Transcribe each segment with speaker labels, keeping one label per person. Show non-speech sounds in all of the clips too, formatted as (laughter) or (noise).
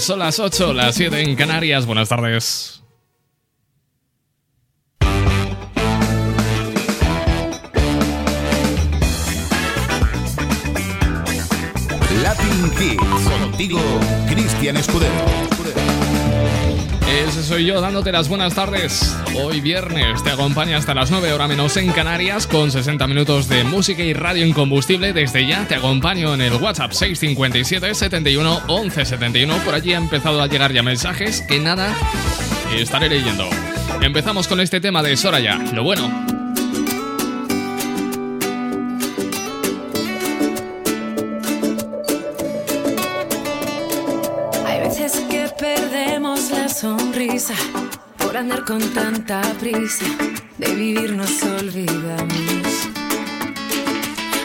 Speaker 1: son las 8, las 7 en Canarias. Buenas tardes. Buenas tardes. Hoy viernes te acompaña hasta las 9 horas menos en Canarias con 60 minutos de música y radio incombustible. Desde ya te acompaño en el WhatsApp 657 71 11 71. Por allí ha empezado a llegar ya mensajes que nada estaré leyendo. Empezamos con este tema de Soraya. Lo bueno.
Speaker 2: Con tanta prisa. De vivir nos olvidamos.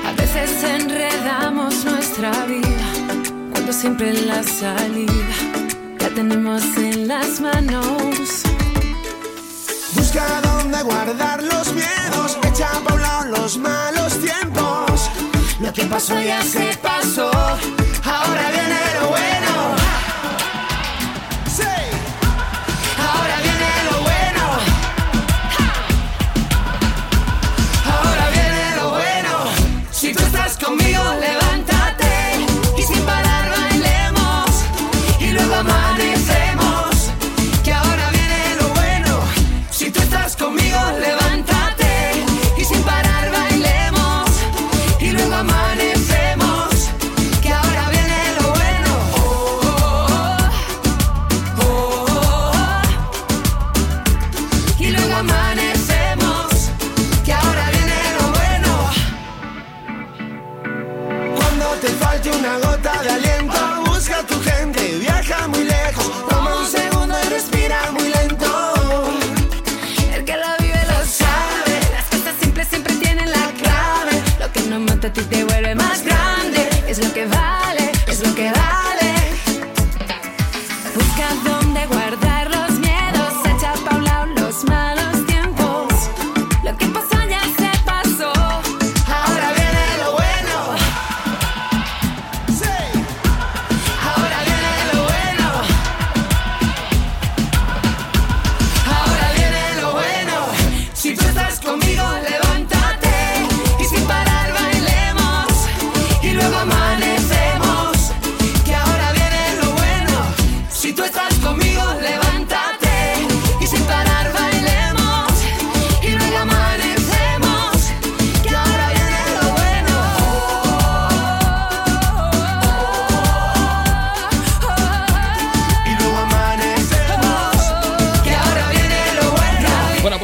Speaker 2: A veces enredamos nuestra vida cuando siempre la salida la tenemos en las manos.
Speaker 3: Busca dónde guardar los miedos, echa a un lado los malos tiempos. Lo que pasó ya se pasó, ahora viene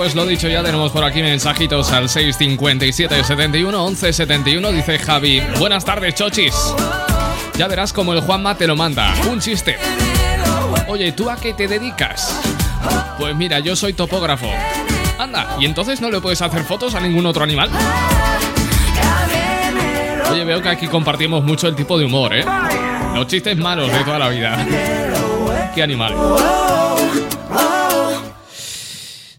Speaker 1: pues lo dicho, ya tenemos por aquí mensajitos al 657 71 11 71. Dice Javi, buenas tardes, chochis. Ya verás como el Juanma te lo manda. Un chiste. Oye, ¿tú a qué te dedicas? Pues mira, yo soy topógrafo. Anda, ¿y entonces no le puedes hacer fotos a ningún otro animal? Oye, veo que aquí compartimos mucho el tipo de humor, ¿eh? Los chistes malos de toda la vida. Qué animal.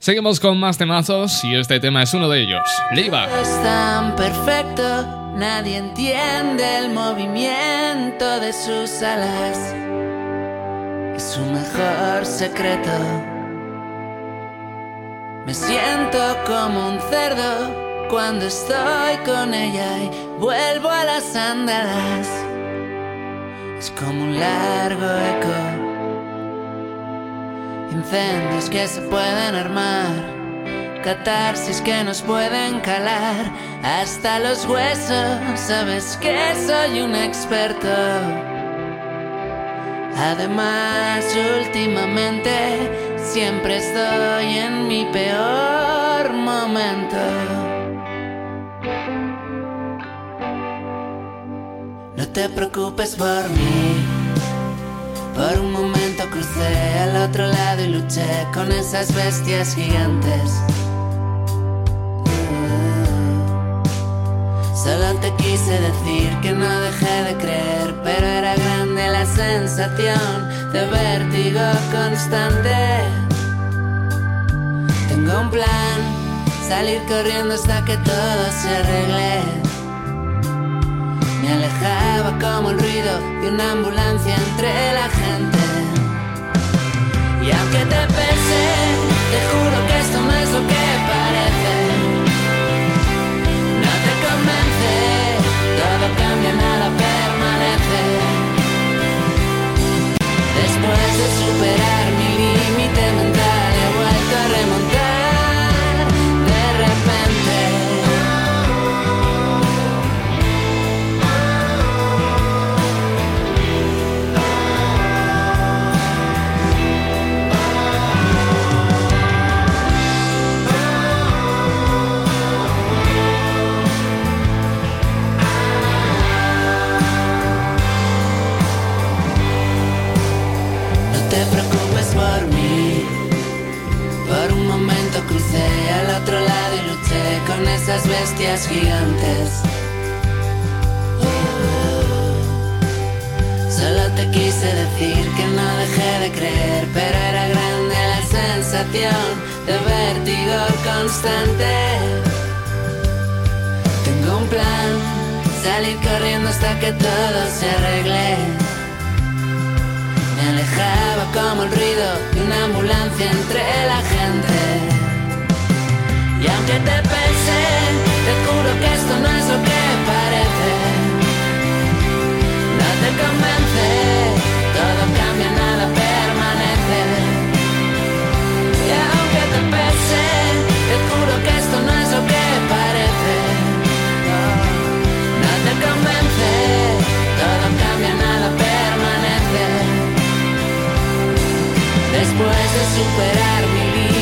Speaker 1: Seguimos con más temazos y este tema es uno de ellos. Leiva.
Speaker 4: Es tan perfecto, nadie entiende el movimiento de sus alas. Es su mejor secreto. Me siento como un cerdo cuando estoy con ella y vuelvo a las andadas. Es como un largo eco Incendios que se pueden armar, catarsis que nos pueden calar hasta los huesos. Sabes que soy un experto. Además, últimamente siempre estoy en mi peor momento. No te preocupes por mí, por un momento crucé al otro lado y luché con esas bestias gigantes. Solo te quise decir que no dejé de creer, pero era grande la sensación de vértigo constante. Tengo un plan, salir corriendo hasta que todo se arregle. Me alejaba como el ruido de una ambulancia entre la gente. Y aunque te pese, te juro que esto no es lo que esas bestias gigantes. Solo te quise decir que no dejé de creer, pero era grande la sensación de vértigo constante. Tengo un plan, salir corriendo hasta que todo se arregle. Me alejaba como el ruido de una ambulancia entre la gente. Y aunque te te juro que esto no es lo que parece. No te convence, todo cambia, nada permanece. Y aunque te pese, te juro que esto no es lo que parece. No te convence, todo cambia, nada permanece. Después de superar mi límite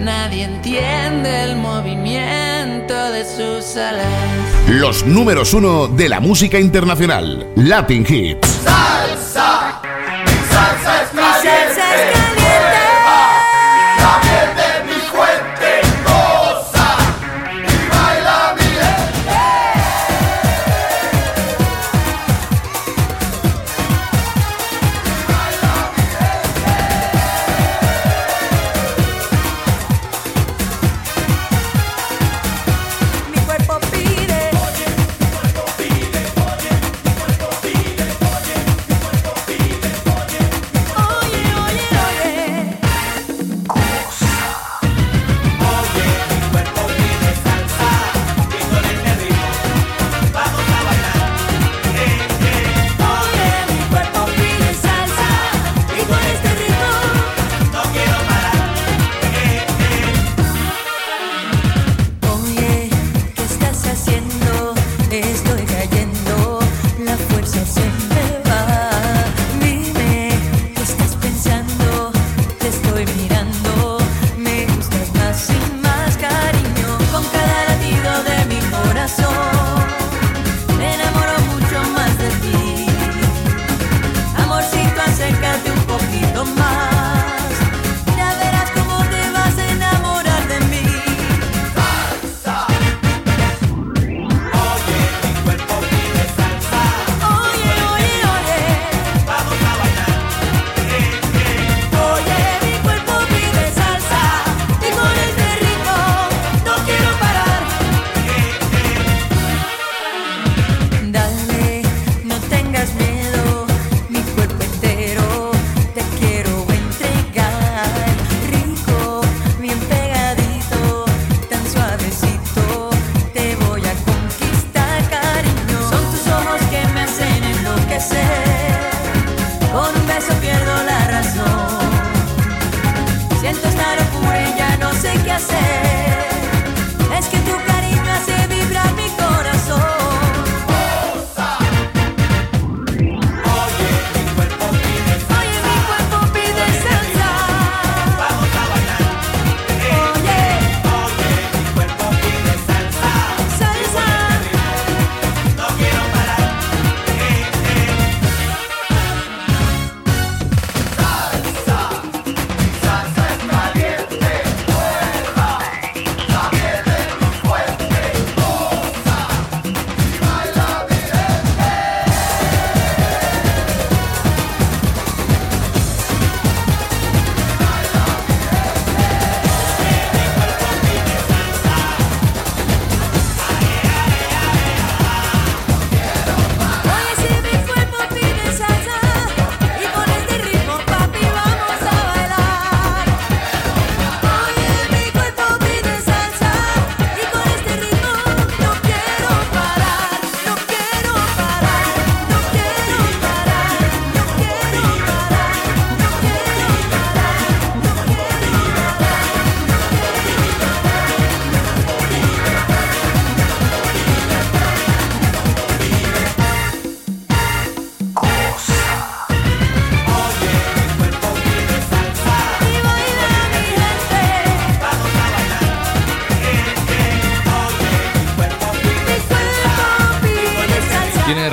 Speaker 4: nadie entiende el movimiento de sus alas.
Speaker 5: Los números uno de la música internacional. Latin Hits.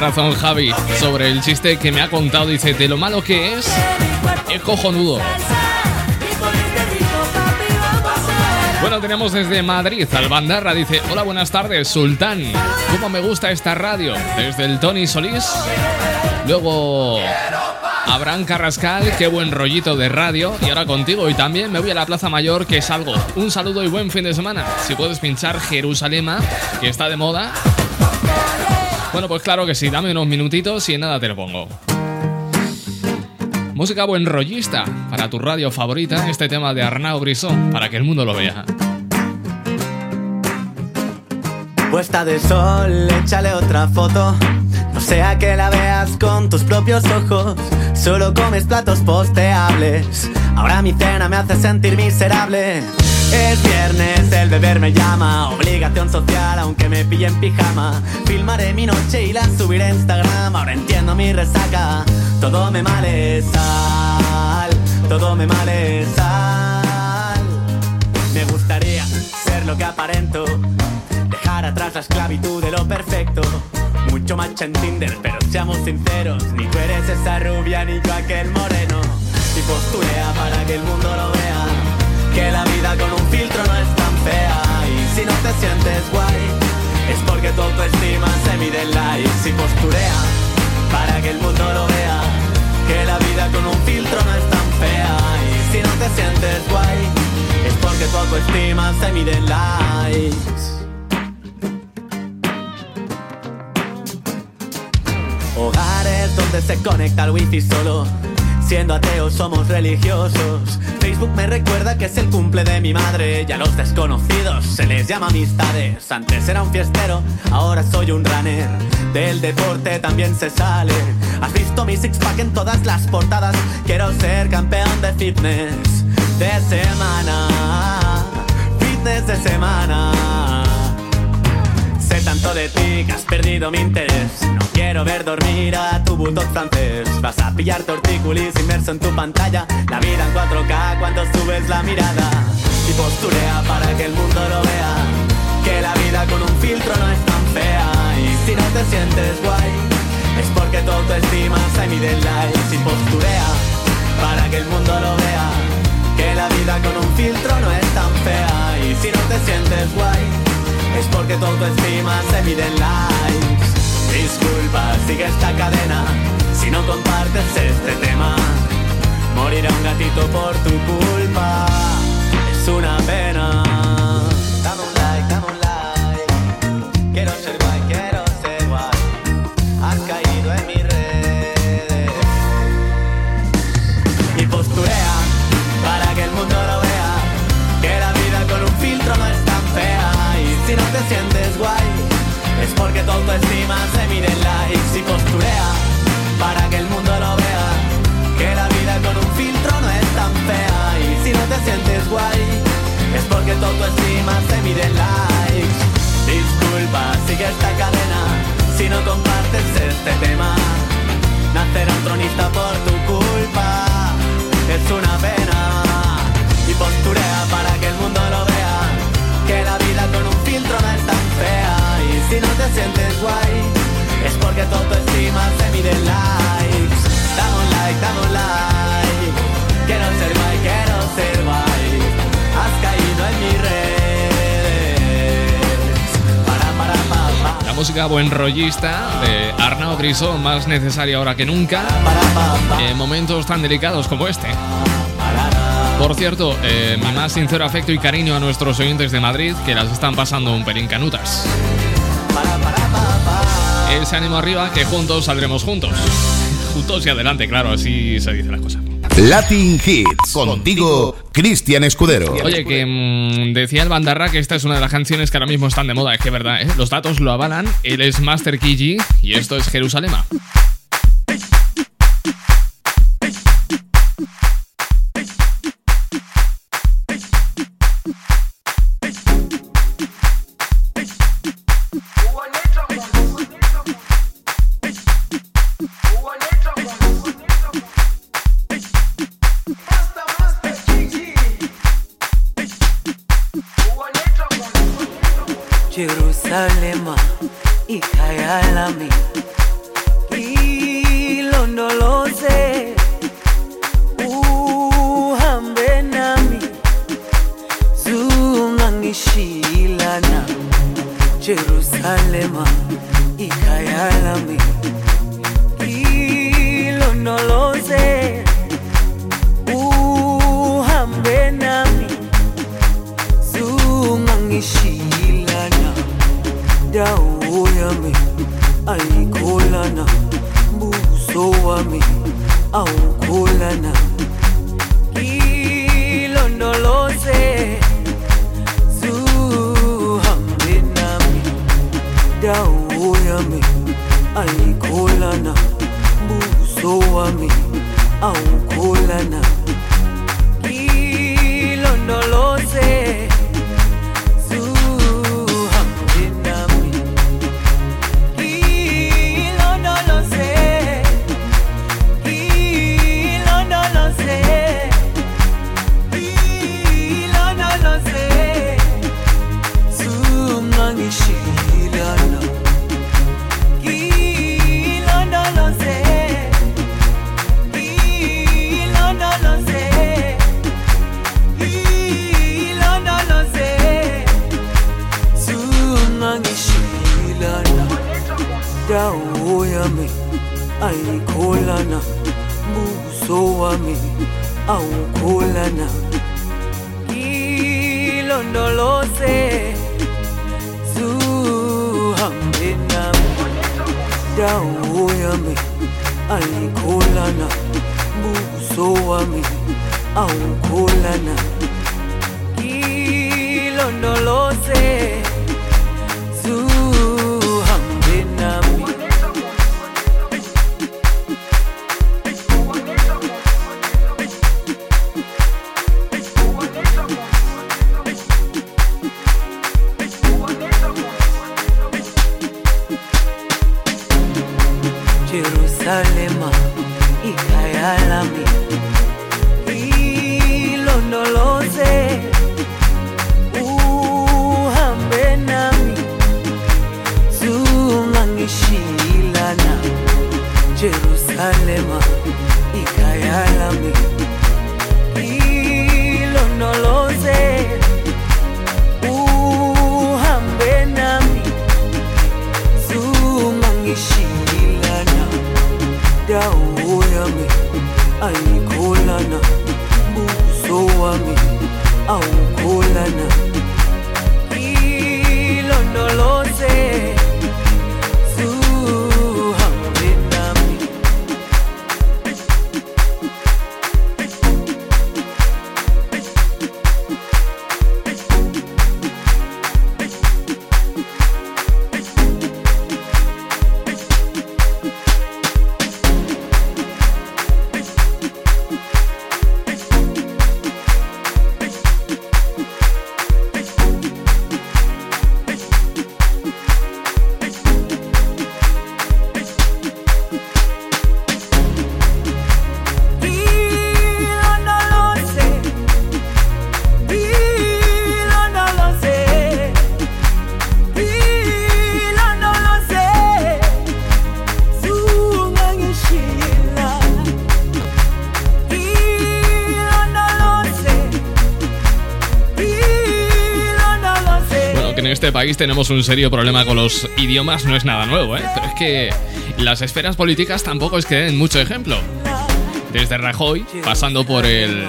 Speaker 1: Razón Javi sobre el chiste que me ha contado. Dice, de lo malo que es, es cojonudo. Bueno, tenemos desde Madrid al Bandarra. Dice, hola, buenas tardes, Sultán. ¿Cómo me gusta esta radio? Desde el Tony Solís. Luego... Abraham Carrascal, qué buen rollito de radio. Y ahora contigo. Y también me voy a la Plaza Mayor, que salgo. Un saludo y buen fin de semana. Si puedes pinchar Jerusalema, que está de moda. Bueno, pues claro que sí, dame unos minutitos y en nada te lo pongo. Música buen rollista para tu radio favorita, este tema de Arnau Brisson, para que el mundo lo vea.
Speaker 6: Puesta de sol, échale otra foto. No sea que la veas con tus propios ojos. Solo comes platos posteables. Ahora mi cena me hace sentir miserable. Es viernes, el beber me llama. Obligación social, aunque me pille en pijama. Filmaré mi noche y la subiré a Instagram. Ahora entiendo mi resaca. Todo me male sal. Todo me male sal. Me gustaría ser lo que aparento. Dejar atrás la esclavitud de lo perfecto. Mucho macho en Tinder, pero seamos sinceros. Ni tú eres esa rubia, ni yo aquel moreno. Y posturea para que el mundo lo vea que la vida con un filtro no es tan fea. Y si no te sientes guay es porque tu autoestima se mide en likes y posturea para que el mundo lo vea que la vida con un filtro no es tan fea. Y si no te sientes guay es porque tu autoestima se mide en likes. Hogares donde se conecta el wifi solo Siendo ateos somos religiosos. Facebook me recuerda que es el cumple de mi madre. Y a los desconocidos se les llama amistades. Antes era un fiestero, ahora soy un runner. Del deporte también se sale. Has visto mi six pack en todas las portadas. Quiero ser campeón de fitness de semana. Fitness de semana tanto de ti que has perdido mi interés. No quiero ver dormir a tu bulldog francés. Vas a pillar tortícolis inmerso en tu pantalla. La vida en 4K cuando subes la mirada. Y posturea para que el mundo lo vea. Que la vida con un filtro no es tan fea. Y si no te sientes guay, es porque tu autoestima se mide en likes. Y posturea para que el mundo lo vea. Que la vida con un filtro no es tan fea. Y si no te sientes guay es porque tu autoestima se mide en likes. Disculpa, sigue esta cadena si no compartes este tema. Morirá un gatito por tu culpa, es una pena. que tu autoestima se mire en la y posturea para que el mundo lo vea. Que la vida con un filtro no es tan fea y si no te sientes guay es porque tu autoestima se mide en la Disculpa, sigue esta cadena si no compartes este tema. Nacerá un tronista por tu culpa, es una pena. Y posturea para que el mundo lo vea, que la vida con un filtro no es tan fea. Si no te sientes guay, es porque tu estima se mide en likes. Dame un like, dame un like. Quiero ser guay, quiero ser guay. Has caído en mi red. Para, para, pa, pa.
Speaker 1: La música buen rollista de Arnau Grisó, más necesaria ahora que nunca,
Speaker 6: Para,
Speaker 1: en momentos tan delicados como este. Por cierto, eh, mi más sincero afecto y cariño a nuestros oyentes de Madrid que las están pasando un pelín canutas. Ese ánimo arriba que juntos saldremos juntos. Juntos y adelante, claro, así se dice la cosa.
Speaker 5: Latin Hits. Contigo, Cristian Escudero.
Speaker 1: Oye, que mm, decía el Bandarra que esta es una de las canciones que ahora mismo están de moda. Es que verdad, ¿eh? los datos lo avalan. Él es Master Kiji y esto es. Jerusalema
Speaker 7: lema ikayalami ilonoloze uhambe nami zungangishiyilana dawo yami ayikholana mbuso wami awukholana Bwana buso wami aukolana kilondolo wami awukholana ilondoloze zuhambe nami. Dawo yami ayikholana buso wami awukholana ilondoloze Jerusalema
Speaker 1: tenemos un serio problema con los idiomas no es nada nuevo, ¿eh? Pero es que las esferas políticas tampoco es que den mucho ejemplo. Desde Rajoy, pasando por el.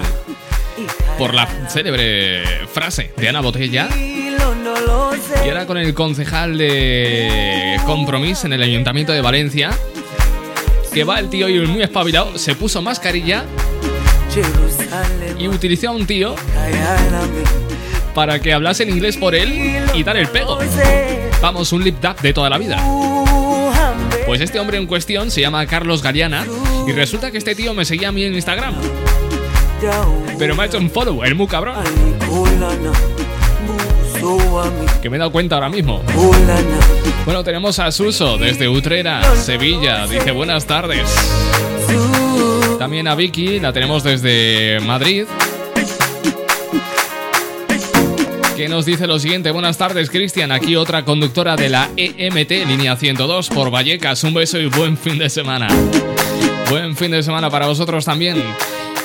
Speaker 1: por la célebre frase de Ana Botella. Y ahora con el concejal de Compromís en el Ayuntamiento de Valencia. Que va el tío y muy espabilado, se puso mascarilla y utilizó a un tío para que hablase inglés por él y dar el pego. Vamos, un lip dub de toda la vida. Pues este hombre en cuestión se llama Carlos Galeana y resulta que este tío me seguía a mí en Instagram. Pero me ha hecho un follow, el muy cabrón. Que me he dado cuenta ahora mismo. Bueno, tenemos a Suso desde Utrera, Sevilla. Dice buenas tardes. También a Vicky, la tenemos desde Madrid. Que nos dice lo siguiente. Buenas tardes, Cristian. Aquí otra conductora de la EMT, línea 102, por Vallecas. Un beso y buen fin de semana. Buen fin de semana para vosotros también.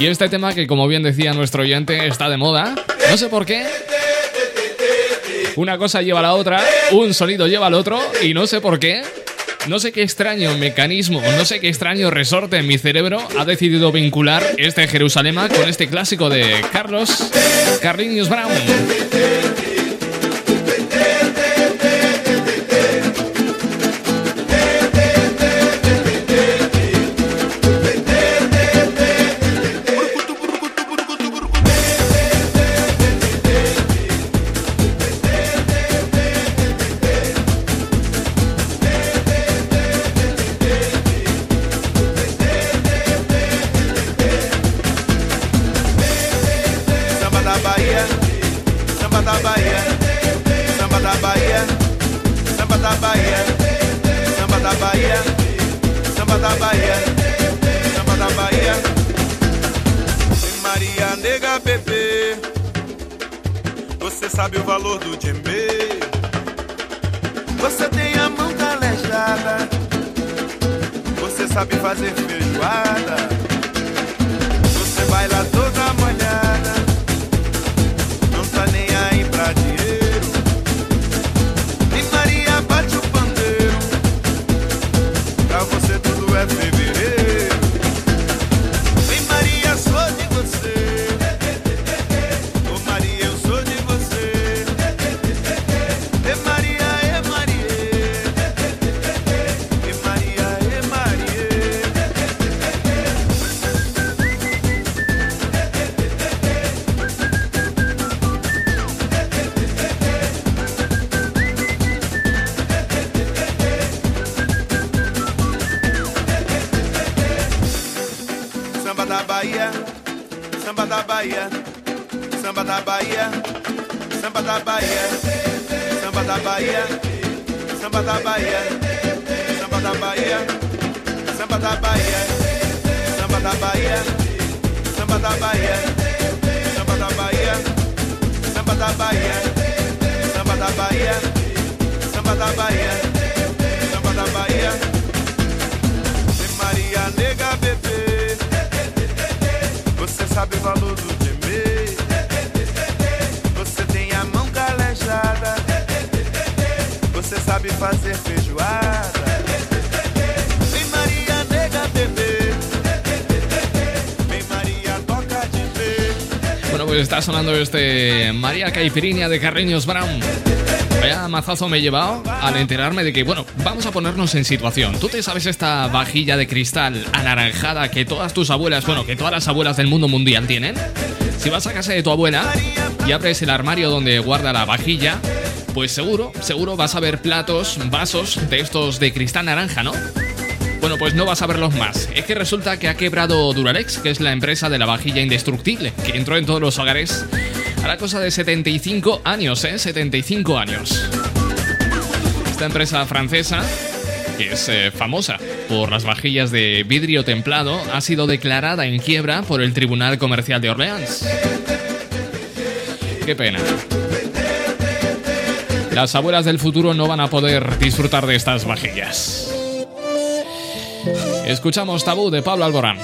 Speaker 1: Y este tema que, como bien decía nuestro oyente, está de moda. No sé por qué. Una cosa lleva a la otra, un sonido lleva al otro, y no sé por qué. No sé qué extraño mecanismo, no sé qué extraño resorte en mi cerebro ha decidido vincular este Jerusalema con este clásico de Carlos Carlinius Brown.
Speaker 8: da Bahia, samba da Bahia, samba da Bahia, samba da Bahia, samba da Bahia, samba da Bahia, samba da Bahia. Maria nega bebê, você sabe o valor do djembe. Você tem a mão calejada, você sabe fazer feijoada, você bailador fazer feijoada Vem Maria nega bebê Vem Maria toca de ver
Speaker 1: Bueno, pues está sonando este María Caipirinha de Carreños Brown. Vaya mazazo me he llevado al enterarme de que, bueno, vamos a ponernos en situación. ¿Tú te sabes esta vajilla de cristal anaranjada que todas tus abuelas, bueno, que todas las abuelas del mundo mundial tienen? Si vas a casa de tu abuela y abres el armario donde guarda la vajilla, pues seguro, seguro vas a ver platos, vasos de estos de cristal naranja, ¿no? Bueno, pues no vas a verlos más. Es que resulta que ha quebrado Duralex, que es la empresa de la vajilla indestructible, que entró en todos los hogares a la cosa de 75 años, ¿eh? 75 años. Esta empresa francesa, que es eh, famosa por las vajillas de vidrio templado, ha sido declarada en quiebra por el Tribunal Comercial de Orleans. Qué pena. Las abuelas del futuro no van a poder disfrutar de estas vajillas. Escuchamos Tabú de Pablo Alborán.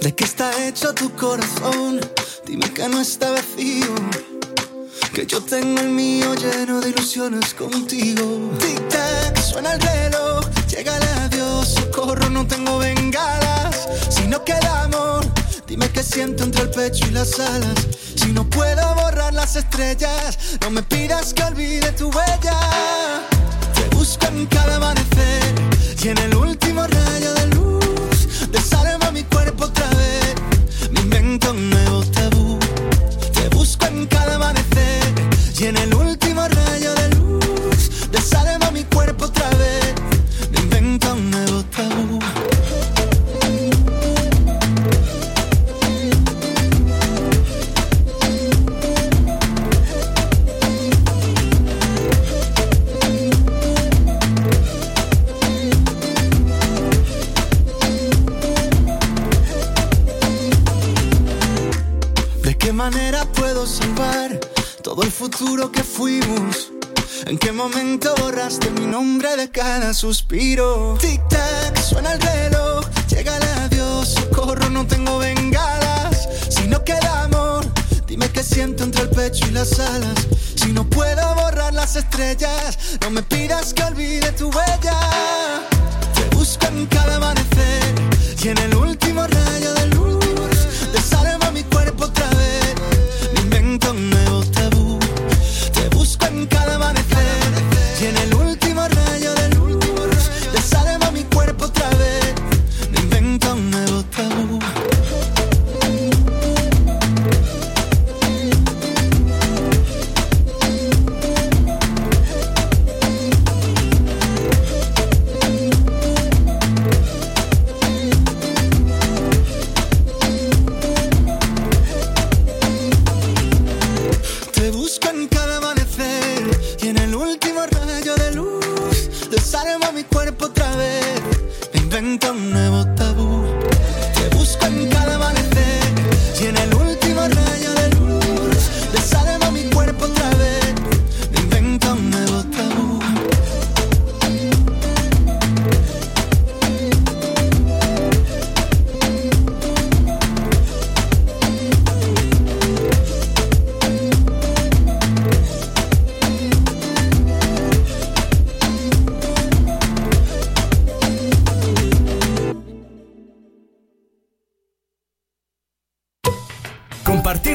Speaker 7: ¿De qué está
Speaker 9: hecho tu corazón? Dime que no está vacío. Que yo tengo el mío lleno de ilusiones contigo. Tic-tac, suena el reloj. Llega el adiós, socorro, no tengo bengalas. Si no queda amor, dime qué siento entre el pecho y las alas. Si no puedo borrar las estrellas, no me pidas que olvide tu huella. Te busco en cada amanecer y en el último rayo de luz. Desarma mi cuerpo otra vez, me invento un nuevo tabú. Te busco en cada amanecer ¿En qué momento borraste mi nombre de cada suspiro? Tic-tac, suena el reloj, llega el adiós, socorro, no tengo bengalas. Si no queda amor, dime qué siento entre el pecho y las alas. Si no puedo borrar las estrellas, no me pidas que olvide tu huella. Te busco en cada amanecer y en el último rayo de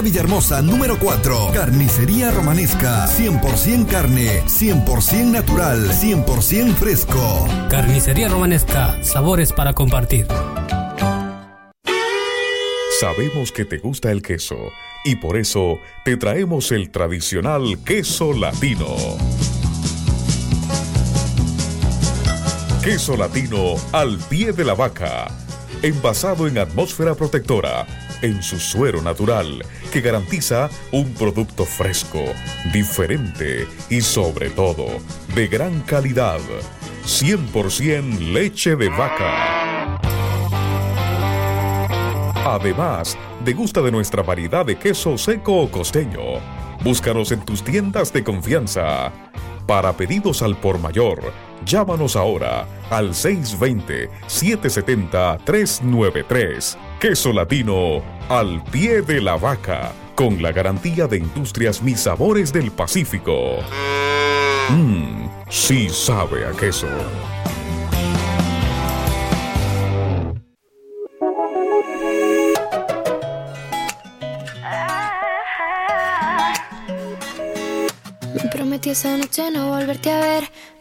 Speaker 5: Villahermosa número 4. Carnicería Romanesca, 100% carne, 100% natural, 100% fresco.
Speaker 10: Carnicería Romanesca, sabores para compartir.
Speaker 11: Sabemos que te gusta el queso y por eso te traemos el tradicional queso latino. Queso latino al pie de la vaca, envasado en atmósfera protectora, en su suero natural, que garantiza un producto fresco, diferente y sobre todo de gran calidad. 100% leche de vaca. Además, degusta de nuestra variedad de queso seco o costeño. Búscanos en tus tiendas de confianza. Para pedidos al por mayor, llámanos ahora al 620-770-393. Queso latino al pie de la vaca, con la garantía de Industrias Mis Sabores del Pacífico. Mmm, sí sabe a queso.
Speaker 12: Me prometí esa noche no volverte a ver,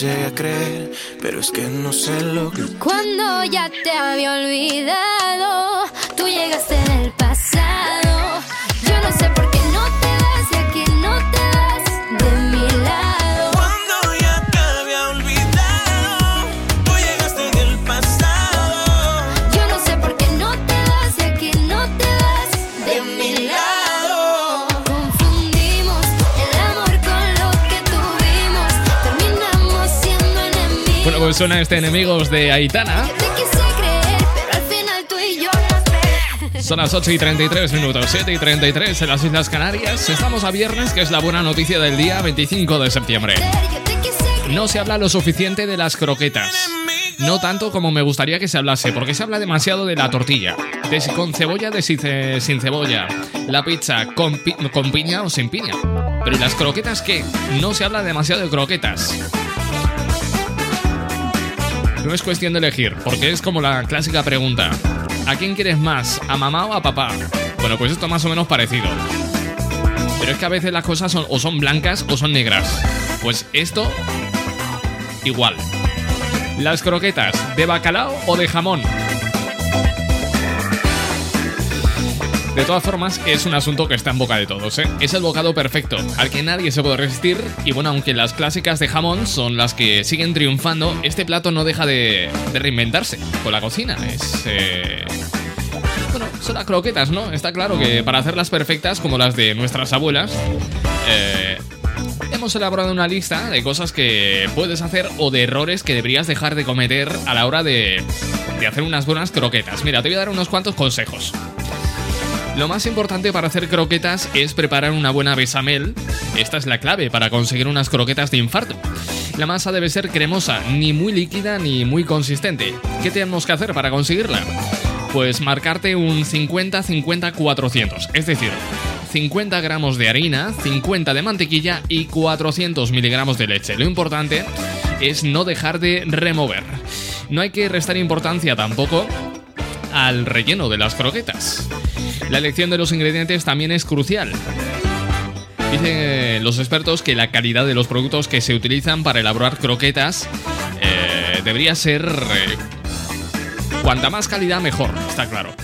Speaker 13: llegué a creer, pero es que no sé lo que.
Speaker 12: Cuando ya te había olvidado, tú llegaste
Speaker 1: suena este Enemigos de Aitana. Son las 8 y 33 minutos, 7 y 33 en las Islas Canarias. Estamos a viernes, que es la buena noticia del día 25 de septiembre. No se habla lo suficiente de las croquetas. No tanto como me gustaría que se hablase, porque se habla demasiado de la tortilla. De si con cebolla, de si ce- sin cebolla. La pizza con, pi- con piña o sin piña. Pero ¿y las croquetas qué? No se habla demasiado de croquetas. No es cuestión de elegir, porque es como la clásica pregunta. ¿A quién quieres más? ¿A mamá o a papá? Bueno, pues esto más o menos parecido. Pero es que a veces las cosas son o son blancas o son negras. Pues esto, igual. Las croquetas, ¿de bacalao o de jamón? De todas formas, es un asunto que está en boca de todos, ¿eh? Es el bocado perfecto, al que nadie se puede resistir, y bueno, aunque las clásicas de jamón son las que siguen triunfando, este plato no deja de, de reinventarse con la cocina. Es... eh, Bueno, son las croquetas, ¿no? Está claro que para hacerlas perfectas, como las de nuestras abuelas, eh, hemos elaborado una lista de cosas que puedes hacer o de errores que deberías dejar de cometer a la hora de, de hacer unas buenas croquetas. Mira, te voy a dar unos cuantos consejos. Lo más importante para hacer croquetas es preparar una buena bechamel. Esta es la clave para conseguir unas croquetas de infarto. La masa debe ser cremosa, ni muy líquida ni muy consistente. ¿Qué tenemos que hacer para conseguirla? Pues marcarte un 50-50-400, es decir, 50 gramos de harina, 50 de mantequilla y 400 miligramos de leche. Lo importante es no dejar de remover. No hay que restar importancia tampoco al relleno de las croquetas. La elección de los ingredientes también es crucial. Dicen los expertos que la calidad de los productos que se utilizan para elaborar croquetas eh, debería ser... eh, cuanta más calidad mejor, está claro.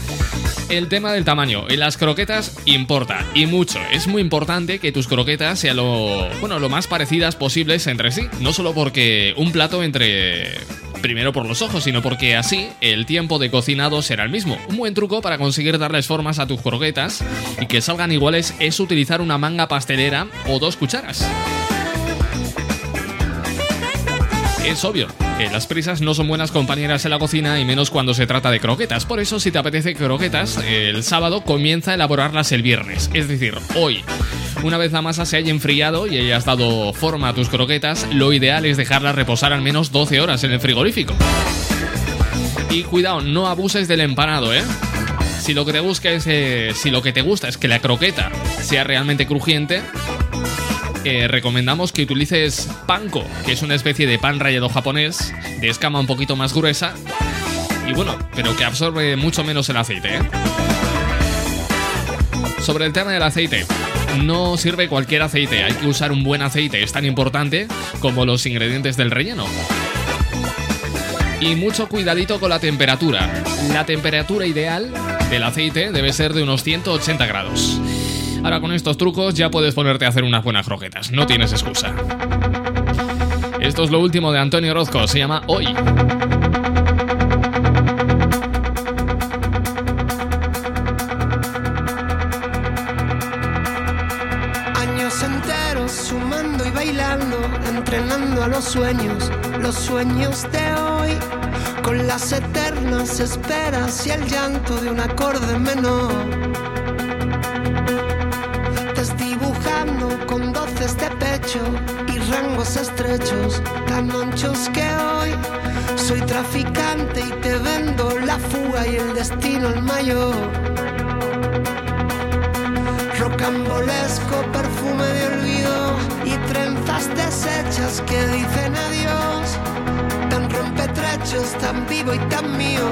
Speaker 1: El tema del tamaño en las croquetas importa y mucho. Es muy importante que tus croquetas sean lo, bueno, lo más parecidas posibles entre sí. No solo porque un plato entre primero por los ojos, sino porque así el tiempo de cocinado será el mismo. Un buen truco para conseguir darles formas a tus croquetas y que salgan iguales es utilizar una manga pastelera o dos cucharas. Es obvio que las prisas no son buenas compañeras en la cocina y menos cuando se trata de croquetas. Por eso, si te apetece croquetas, el sábado comienza a elaborarlas el viernes. Es decir, hoy. Una vez la masa se haya enfriado y hayas dado forma a tus croquetas, lo ideal es dejarlas reposar al menos 12 horas en el frigorífico. Y cuidado, no abuses del empanado, ¿eh? Si lo que te busca es, eh, si lo que te gusta es que la croqueta sea realmente crujiente, recomendamos que utilices panko, que es una especie de pan rallado japonés, de escama un poquito más gruesa, y bueno, pero que absorbe mucho menos el aceite. ¿eh? Sobre el tema del aceite, no sirve cualquier aceite, hay que usar un buen aceite, es tan importante como los ingredientes del relleno. Y mucho cuidadito con la temperatura. La temperatura ideal del aceite debe ser de unos 180 grados. Ahora con estos trucos ya puedes ponerte a hacer unas buenas croquetas, no tienes excusa. Esto es lo último de Antonio Orozco, se llama Hoy.
Speaker 3: Años enteros sumando y bailando, entrenando a los sueños, los sueños de hoy, con las eternas esperas y el llanto de un acorde menor. De pecho y rangos estrechos, tan anchos que hoy soy traficante y te vendo la fuga y el destino el mayor rocambolesco perfume de olvido y trenzas deshechas que dicen adiós. Tan rompetrechos, tan vivo y tan mío,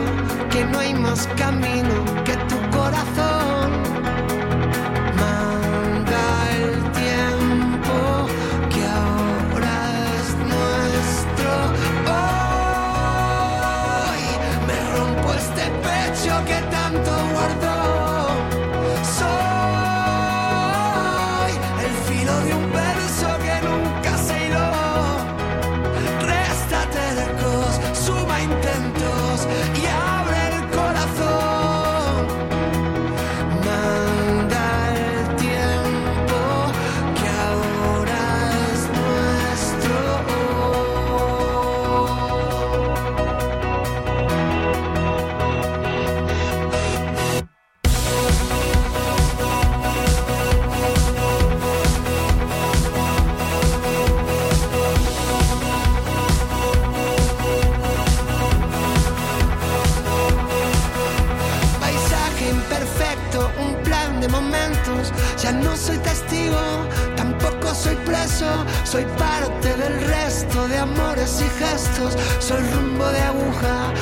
Speaker 3: que no hay más camino que tu corazón. No soy testigo, tampoco soy preso. Soy parte del resto de amores y gestos. Soy rumbo de aguja,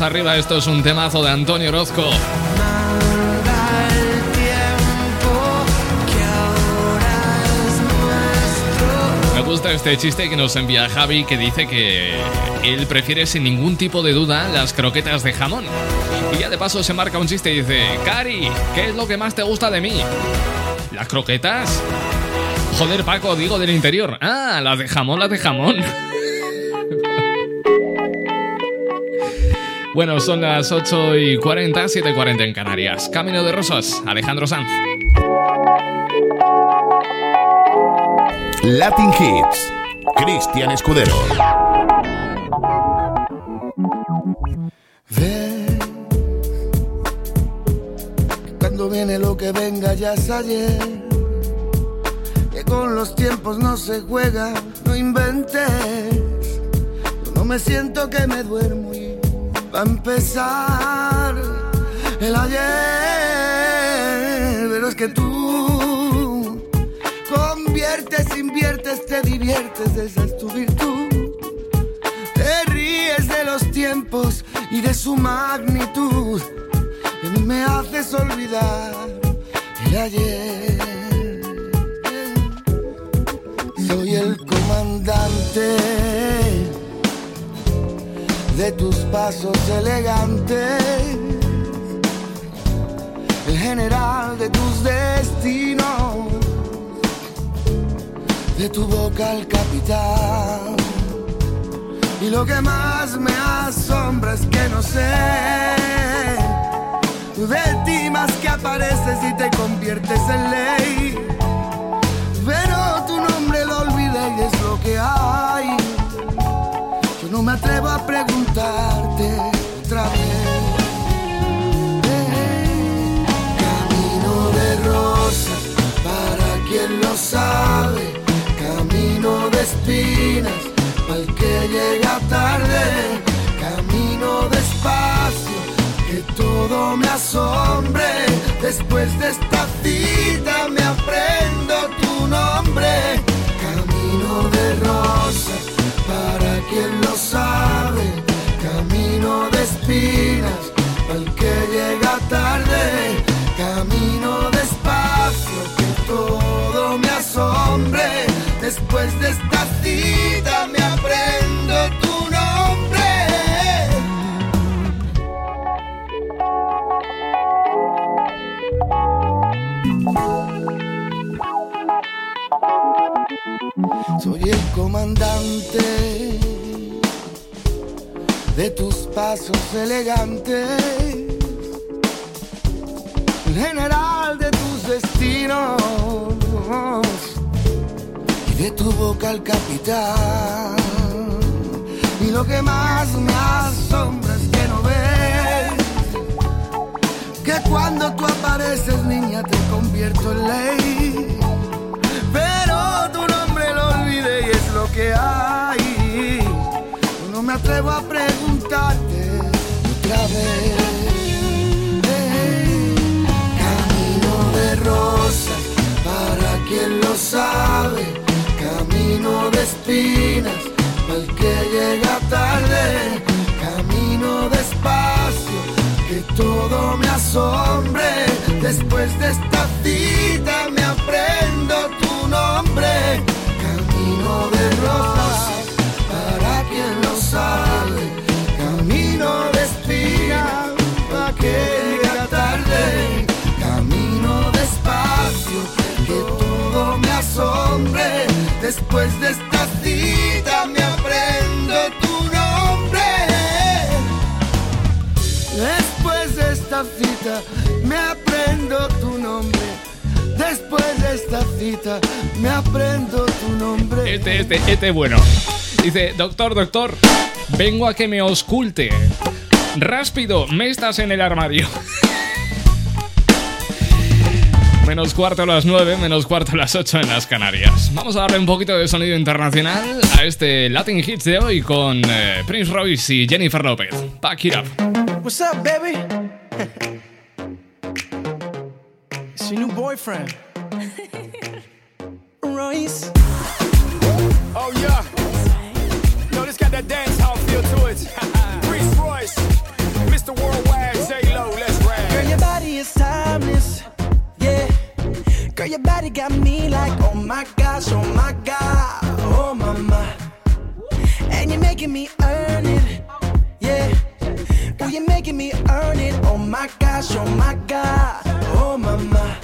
Speaker 1: Arriba, esto es un temazo de Antonio Orozco. Me gusta este chiste que nos envía Javi que dice que él prefiere sin ningún tipo de duda las croquetas de jamón. Y ya de paso se marca un chiste y dice, Cari, ¿qué es lo que más te gusta de mí? ¿Las croquetas? Joder, Paco, digo del interior. Ah, las de jamón, las de jamón. Bueno, son las 8 y 40, 7 y 40 en Canarias. Camino de Rosas, Alejandro Sanz.
Speaker 14: Latin Hits. Cristian Escudero.
Speaker 15: Cuando viene lo que venga ya es ayer. Que con los tiempos no se juega, no inventes. Yo no me siento que me duermo a empezar el ayer. Pero es que tú conviertes, inviertes, te diviertes, esa es tu virtud. Te ríes de los tiempos y de su magnitud. Y me haces olvidar de ayer. Soy el comandante de tus pasos elegantes, el general de tus destinos, de tu boca al capitán. Y lo que más me asombra es que no sé de ti más que apareces y te conviertes en ley. Pero tu nombre lo olvidé y es lo que hay. No me atrevo a preguntarte otra vez. Eh, Camino de rosas, para quien lo sabe. Camino de espinas, para el que llega tarde. Camino despacio, que todo me asombre. Después de esta cita me aprendo tu nombre. Camino de rosas, para quien lo sabe. Camino de espinas, el que llega tarde. Camino despacio, que todo me asombre. Después de esta cita me aprendo tu Soy el comandante de tus pasos elegantes, el general de tus destinos y de tu boca al capitán. Y lo que más me asombra es que no ves que cuando tú apareces, niña, te convierto en ley. Tu nombre lo olvidé y es lo que hay. No me atrevo a preguntarte otra vez. Camino de rosas, para quien lo sabe. Camino de espinas, para el que llega tarde. Camino despacio, que todo me asombre. Después de esta cita me aprendo tu Camino de rosas, para quien lo sabe. Camino de espinas, para que llega tarde. Camino despacio, que todo me asombre. Después de esta cita me aprendo tu nombre. Después de esta cita me aprendo tu nombre. Después de esta cita me aprendo tu nombre.
Speaker 1: Este, este, este bueno. Dice, doctor, doctor, vengo a que me osculte. Ráspido, me estás en el armario. (laughs) Menos cuarto a las 9, menos cuarto a las 8 en las Canarias. Vamos a darle un poquito de sonido internacional a este Latin Hits de hoy con eh, Prince Royce y Jennifer López. Back it up.
Speaker 3: What's up, baby? (laughs) it's your new boyfriend. (laughs) Royce.
Speaker 16: Oh yeah. Yo, this got that dance hall feel to it. (laughs) Prince Royce, Mr. Worldwide, J Lo, let's ride.
Speaker 3: Girl, your body is timeless. Yeah. Girl, your body got me like, oh my gosh, oh my god, oh my my. And you're making me earn it. Yeah. Ooh, you're making me earn it. Oh my gosh, oh my god, oh my.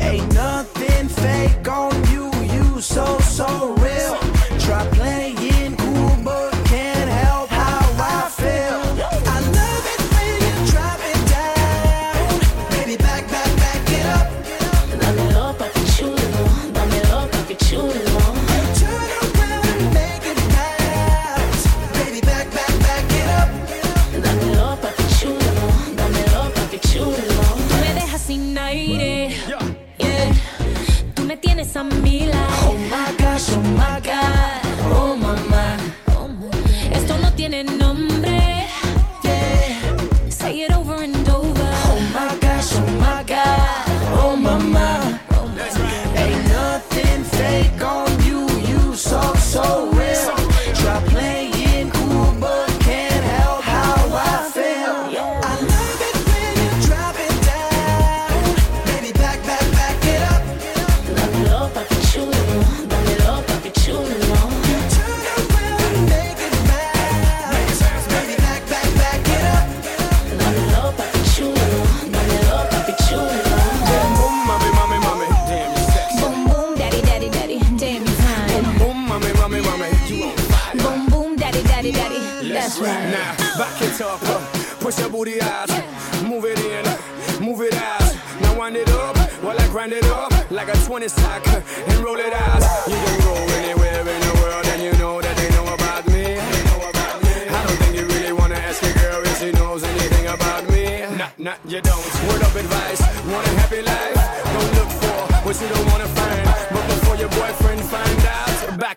Speaker 3: Ain't nothing fake on you, you so so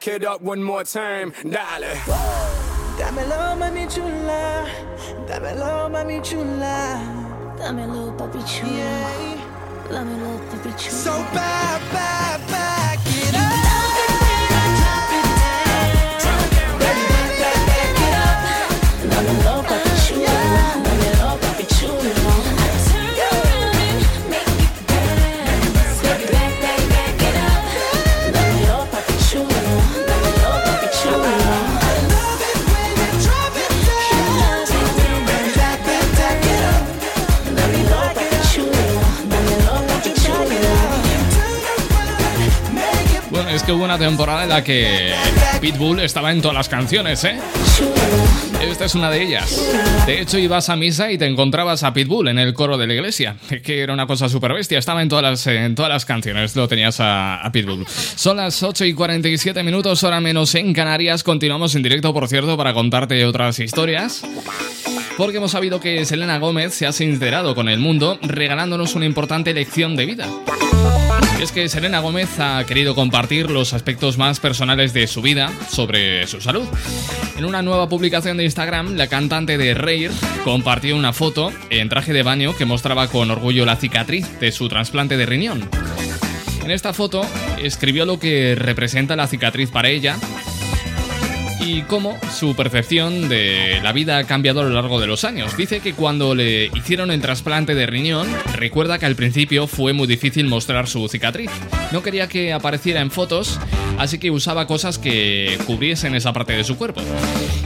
Speaker 3: back it up
Speaker 16: one more time, darling.
Speaker 17: Dámelo, mami chula. Dámelo, mami chula.
Speaker 18: Dámelo, papi chulo. Dámelo, papi chulo.
Speaker 17: So bad, bad, back it up.
Speaker 18: Dámelo, papi chulo.
Speaker 1: Que hubo una temporada en la que Pitbull estaba en todas las canciones, ¿eh? Esta es una de ellas. De hecho, ibas a misa y te encontrabas a Pitbull en el coro de la iglesia, que era una cosa súper bestia. Estaba en todas, las, en todas las canciones, lo tenías a, Pitbull. Son las 8 y 47 minutos, hora menos en Canarias. Continuamos en directo, por cierto, para contarte otras historias. Porque hemos sabido que Selena Gómez se ha sincerado con el mundo, regalándonos una importante lección de vida. Y es que Selena Gómez ha querido compartir los aspectos más personales de su vida sobre su salud. En una nueva publicación de Instagram, la cantante de Rare compartió una foto en traje de baño que mostraba con orgullo la cicatriz de su trasplante de riñón. En esta foto escribió lo que representa la cicatriz para ella y cómo su percepción de la vida ha cambiado a lo largo de los años. Dice que cuando le hicieron el trasplante de riñón, recuerda que al principio fue muy difícil mostrar su cicatriz. No quería que apareciera en fotos, así que usaba cosas que cubriesen esa parte de su cuerpo.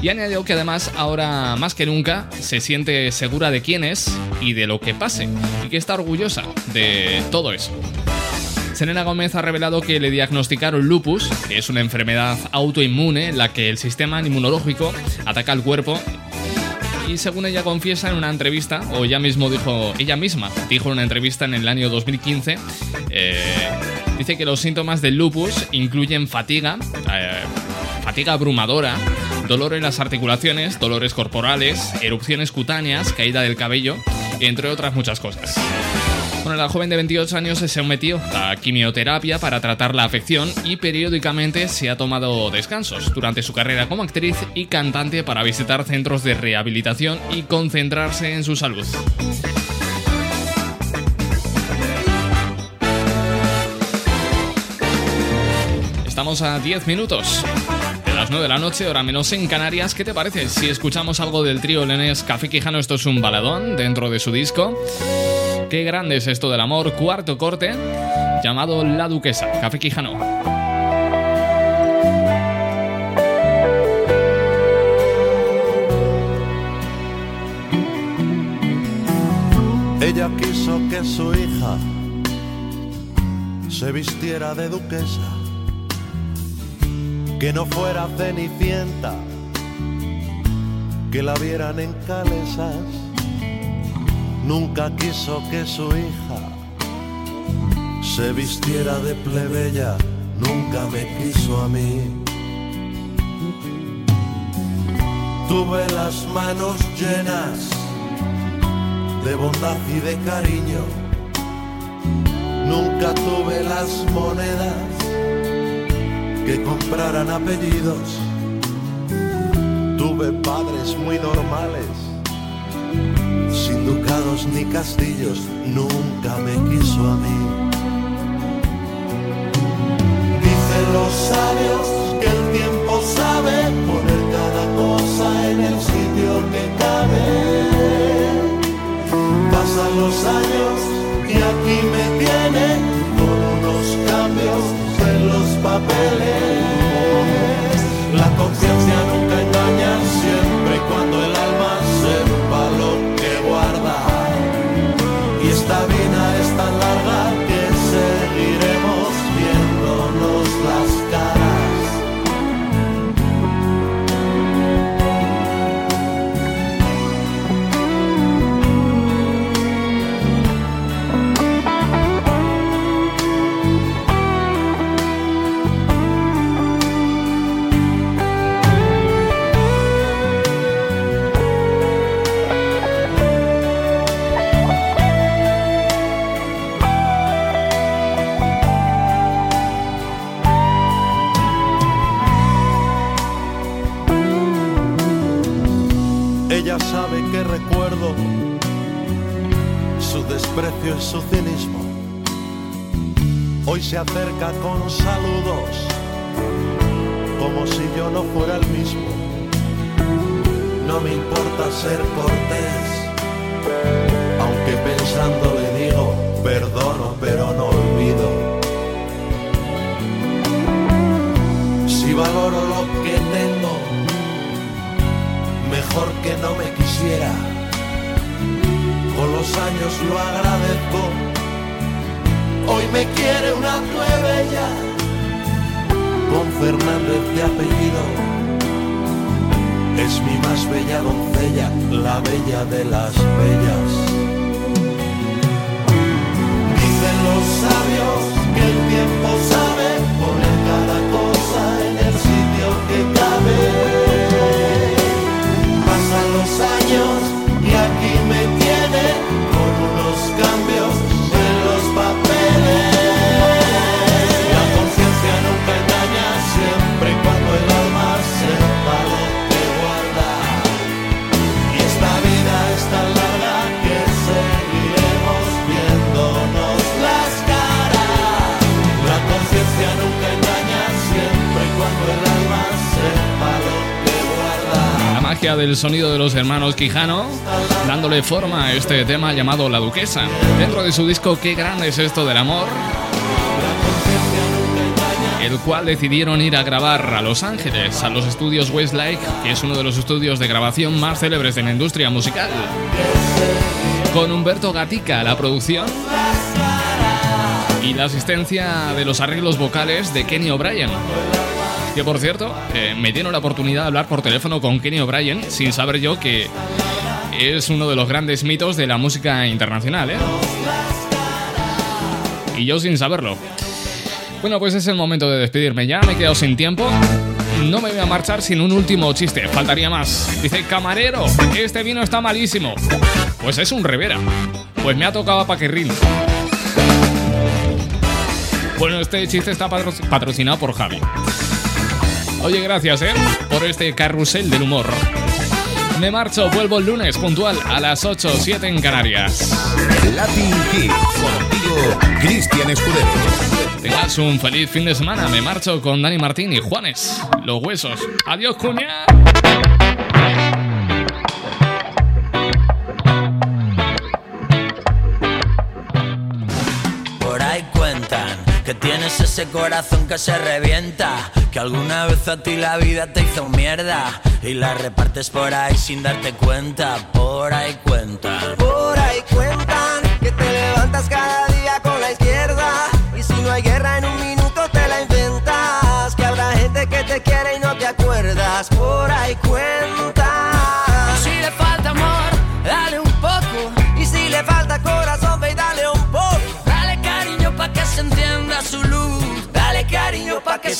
Speaker 1: Y añadió que además ahora más que nunca se siente segura de quién es y de lo que pase, y que está orgullosa de todo eso. Selena Gómez ha revelado que le diagnosticaron lupus, que es una enfermedad autoinmune en la que el sistema inmunológico ataca al cuerpo. Y según ella confiesa en una entrevista, o ella mismo dijo, ella misma dijo en una entrevista en el año 2015, eh, dice que los síntomas del lupus incluyen fatiga, eh, fatiga abrumadora, dolor en las articulaciones, dolores corporales, erupciones cutáneas, caída del cabello, entre otras muchas cosas. La joven de 28 años se sometió a quimioterapia para tratar la afección y periódicamente se ha tomado descansos durante su carrera como actriz y cantante para visitar centros de rehabilitación y concentrarse en su salud. Estamos a 10 minutos de las 9 de la noche, hora menos en Canarias. ¿Qué te parece si escuchamos algo del trío lenés Café Quijano? Esto es un baladón dentro de su disco. Qué grande es esto del amor, cuarto corte, llamado La Duquesa, Café Quijano.
Speaker 19: Ella quiso que su hija se vistiera de duquesa, que no fuera cenicienta, que la vieran en calesas. Nunca quiso que su hija se vistiera de plebeya, nunca me quiso a mí. Tuve las manos llenas de bondad y de cariño. Nunca tuve las monedas que compraran apellidos. Tuve padres muy normales, ducados ni castillos. Nunca me quiso a mí. Dicen los sabios que el tiempo sabe poner cada cosa en el sitio que cabe. Pasan los años y aquí me tienen con unos cambios en los papeles. Su cinismo. Hoy se acerca con saludos, como si yo no fuera el mismo. No me importa ser cortés, aunque pensando le digo, perdono pero no olvido. Si valoro lo que tengo, mejor que no me quisiera. Con los años lo agradezco. Hoy me quiere una ya con Fernández de apellido. Es mi más bella doncella, la bella de las bellas. Dicen los sabios que el tiempo sabe poner
Speaker 1: magia del sonido de los hermanos Quijano, dándole forma a este tema llamado La Duquesa. Dentro de su disco Qué grande es esto del amor, el cual decidieron ir a grabar a Los Ángeles, a los estudios Westlake, que es uno de los estudios de grabación más célebres de la industria musical. Con Humberto Gatica la producción y la asistencia de los arreglos vocales de Kenny O'Brien. Que por cierto, eh, me dieron la oportunidad de hablar por teléfono con Kenny O'Brien sin saber yo que es uno de los grandes mitos de la música internacional, ¿eh? Y yo sin saberlo. Bueno, pues es el momento de despedirme ya, me he quedado sin tiempo. No me voy a marchar sin un último chiste, faltaría más. Dice, camarero, este vino está malísimo. Pues es un revera. Pues me ha tocado a Paquerrín. Bueno, este chiste está patro- patrocinado por Javi. Oye, gracias, ¿eh? Por este carrusel del humor. Me marcho, vuelvo el lunes puntual a las 8 7 en Canarias.
Speaker 14: Latin Hits, contigo, Cristian Escudero.
Speaker 1: Tengas un feliz fin de semana. Me marcho con Dani Martín y Juanes. Los huesos. Adiós, cuña.
Speaker 20: Que tienes ese corazón que se revienta, que alguna vez a ti la vida te hizo mierda y la repartes por ahí sin darte cuenta. Por ahí cuentan.
Speaker 21: Por ahí cuentan que te levantas cada día con la izquierda. Y si no hay guerra en un minuto te la inventas. Que habrá gente que te quiere y no te acuerdas. Por ahí cuentan.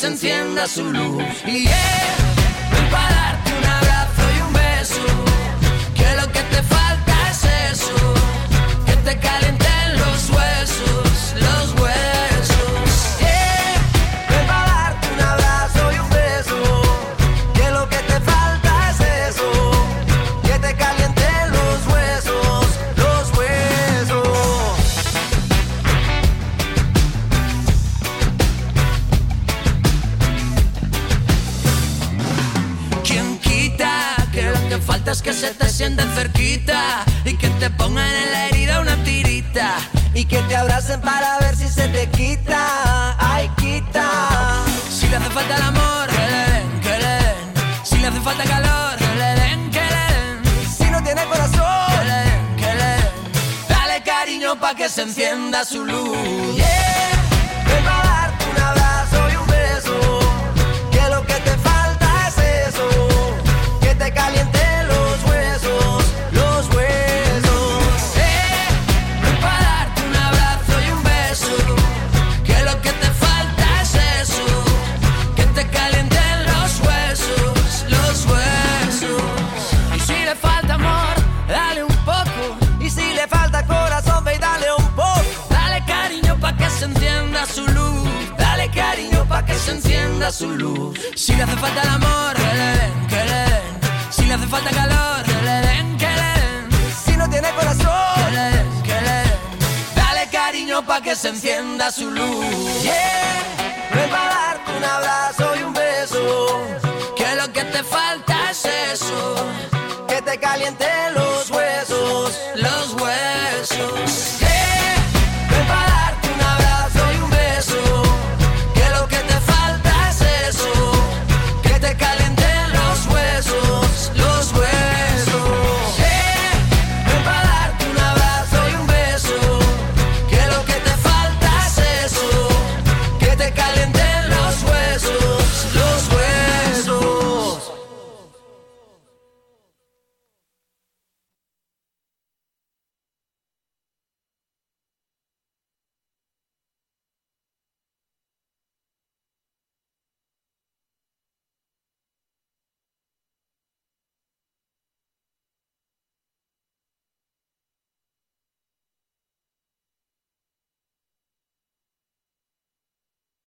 Speaker 22: Se encienda su luz. Y yeah, ven pa' darte un abrazo y un beso. Que lo que te falta es eso. Que te calienten los huesos, los huesos. Sienten cerquita y que te pongan en la herida una tirita?
Speaker 21: Y que te abracen para ver si se te quita. Ay, quita.
Speaker 22: Si le hace falta el amor, que le den, que le. Si le hace falta calor, que le den, que le.
Speaker 21: Si no tiene corazón,
Speaker 22: que le den, que le. Dale cariño pa' que se encienda su luz. se encienda su luz. Si le hace falta el amor, que le den, que le den. Si le hace falta calor, que le den, que le den.
Speaker 21: Si no tiene corazón,
Speaker 22: que le den, que le den.
Speaker 23: Dale cariño pa' que se encienda su luz.
Speaker 22: Yeah. Ven pa' darte un abrazo y un beso.
Speaker 23: Que lo que te falta es eso.
Speaker 22: Que te caliente los huesos,
Speaker 23: los huesos.